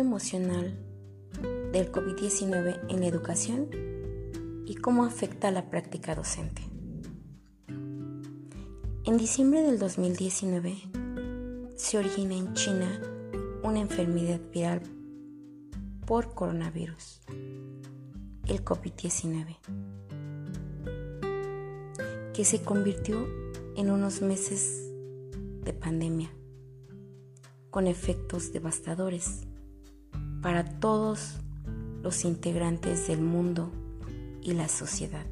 emocional del COVID-19 en la educación y cómo afecta a la práctica docente. En diciembre del 2019 se origina en China una enfermedad viral por coronavirus, el COVID-19, que se convirtió en unos meses de pandemia con efectos devastadores para todos los integrantes del mundo y la sociedad.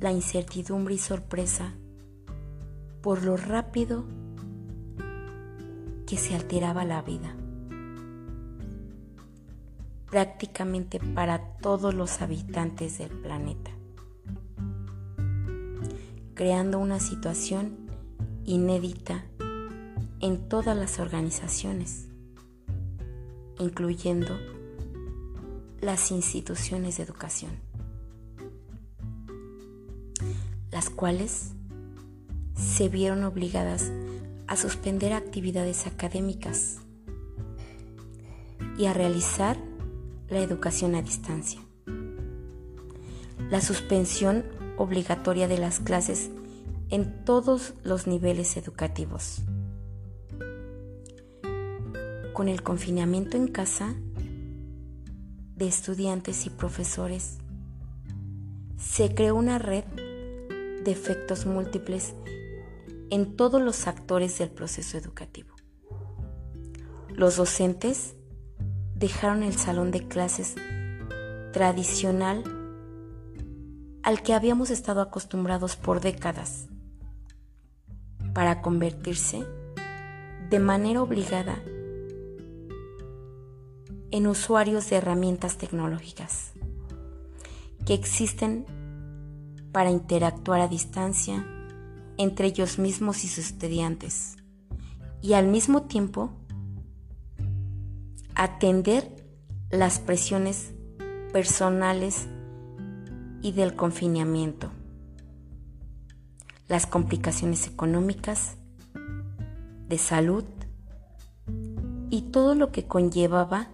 La incertidumbre y sorpresa por lo rápido que se alteraba la vida, prácticamente para todos los habitantes del planeta, creando una situación inédita en todas las organizaciones, incluyendo las instituciones de educación, las cuales se vieron obligadas a suspender actividades académicas y a realizar la educación a distancia. La suspensión obligatoria de las clases en todos los niveles educativos con el confinamiento en casa de estudiantes y profesores, se creó una red de efectos múltiples en todos los actores del proceso educativo. Los docentes dejaron el salón de clases tradicional al que habíamos estado acostumbrados por décadas para convertirse de manera obligada en usuarios de herramientas tecnológicas que existen para interactuar a distancia entre ellos mismos y sus estudiantes y al mismo tiempo atender las presiones personales y del confinamiento, las complicaciones económicas, de salud y todo lo que conllevaba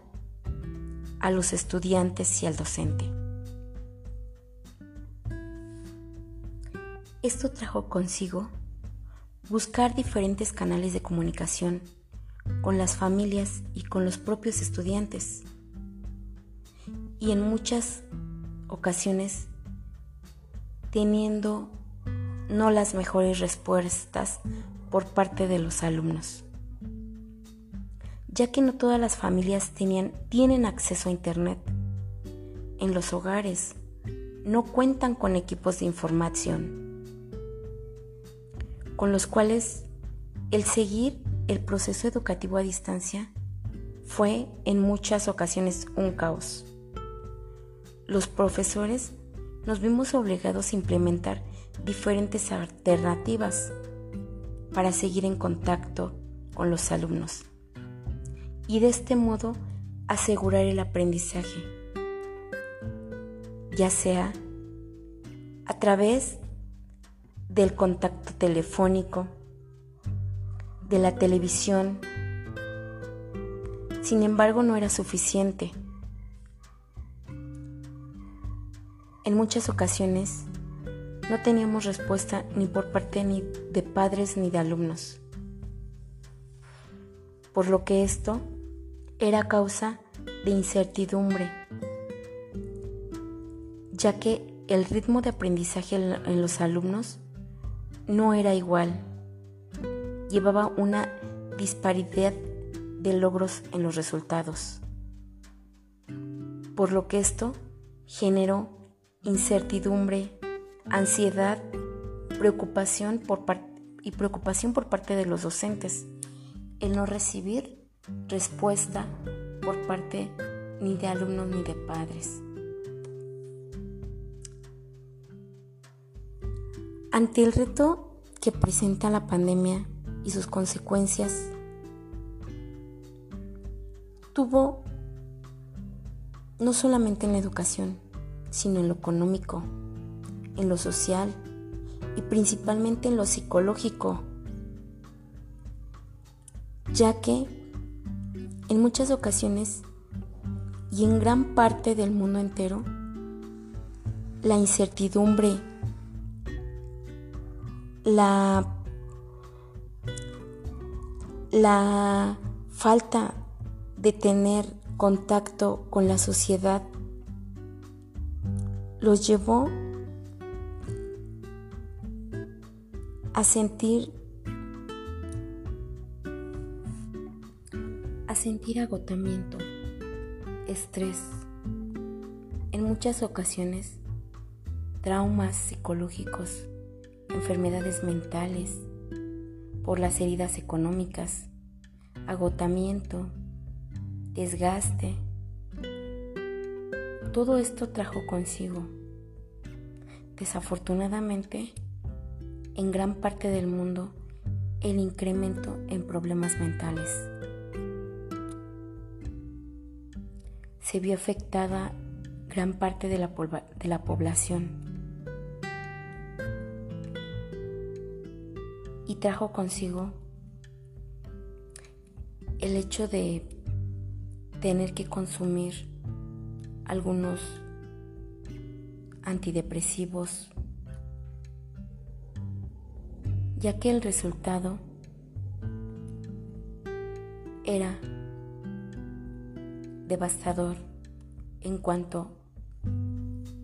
a los estudiantes y al docente. Esto trajo consigo buscar diferentes canales de comunicación con las familias y con los propios estudiantes. Y en muchas ocasiones teniendo no las mejores respuestas por parte de los alumnos ya que no todas las familias tienen acceso a Internet. En los hogares no cuentan con equipos de información, con los cuales el seguir el proceso educativo a distancia fue en muchas ocasiones un caos. Los profesores nos vimos obligados a implementar diferentes alternativas para seguir en contacto con los alumnos y de este modo asegurar el aprendizaje, ya sea a través del contacto telefónico, de la televisión. Sin embargo, no era suficiente. En muchas ocasiones no teníamos respuesta ni por parte ni de padres ni de alumnos. Por lo que esto era causa de incertidumbre, ya que el ritmo de aprendizaje en los alumnos no era igual. Llevaba una disparidad de logros en los resultados. Por lo que esto generó incertidumbre, ansiedad, preocupación por y preocupación por parte de los docentes, el no recibir respuesta por parte ni de alumnos ni de padres. Ante el reto que presenta la pandemia y sus consecuencias, tuvo no solamente en la educación, sino en lo económico, en lo social y principalmente en lo psicológico, ya que En muchas ocasiones y en gran parte del mundo entero, la incertidumbre, la, la falta de tener contacto con la sociedad los llevó a sentir sentir agotamiento, estrés, en muchas ocasiones traumas psicológicos, enfermedades mentales, por las heridas económicas, agotamiento, desgaste. Todo esto trajo consigo, desafortunadamente, en gran parte del mundo, el incremento en problemas mentales. Se vio afectada gran parte de la, de la población. Y trajo consigo el hecho de tener que consumir algunos antidepresivos, ya que el resultado era devastador en cuanto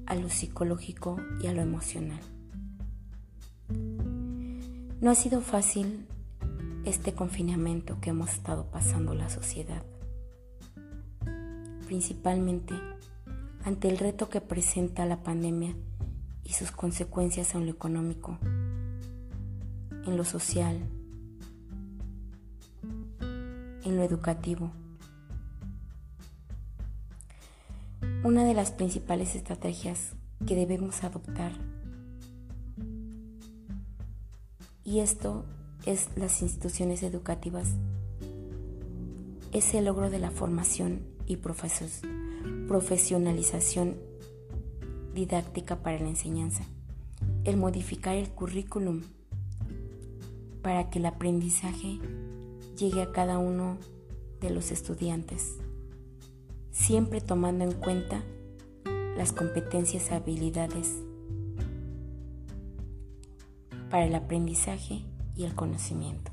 a lo psicológico y a lo emocional. No ha sido fácil este confinamiento que hemos estado pasando la sociedad principalmente ante el reto que presenta la pandemia y sus consecuencias en lo económico, en lo social, en lo educativo. Una de las principales estrategias que debemos adoptar, y esto es las instituciones educativas, es el logro de la formación y profesionalización didáctica para la enseñanza. El modificar el currículum para que el aprendizaje llegue a cada uno de los estudiantes, siempre tomando en cuenta las competencias y habilidades para el aprendizaje y el conocimiento.